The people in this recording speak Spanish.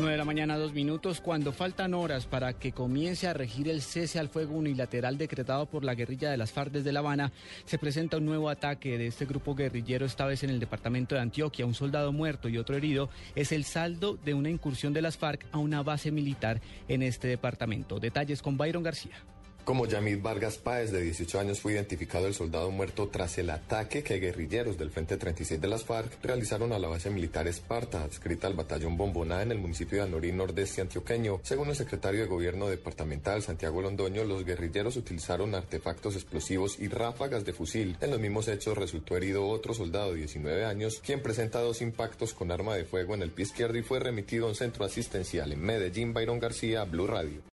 9 de la mañana, dos minutos. Cuando faltan horas para que comience a regir el cese al fuego unilateral decretado por la guerrilla de las FARC desde La Habana, se presenta un nuevo ataque de este grupo guerrillero, esta vez en el departamento de Antioquia. Un soldado muerto y otro herido es el saldo de una incursión de las FARC a una base militar en este departamento. Detalles con Byron García. Como Yamid Vargas Páez, de 18 años, fue identificado el soldado muerto tras el ataque que guerrilleros del Frente 36 de las FARC realizaron a la base militar Esparta, adscrita al batallón Bomboná en el municipio de Anorí, nordeste antioqueño. Según el secretario de Gobierno departamental, Santiago Londoño, los guerrilleros utilizaron artefactos explosivos y ráfagas de fusil. En los mismos hechos resultó herido otro soldado de 19 años, quien presenta dos impactos con arma de fuego en el pie izquierdo y fue remitido a un centro asistencial en Medellín, Byron García, Blue Radio.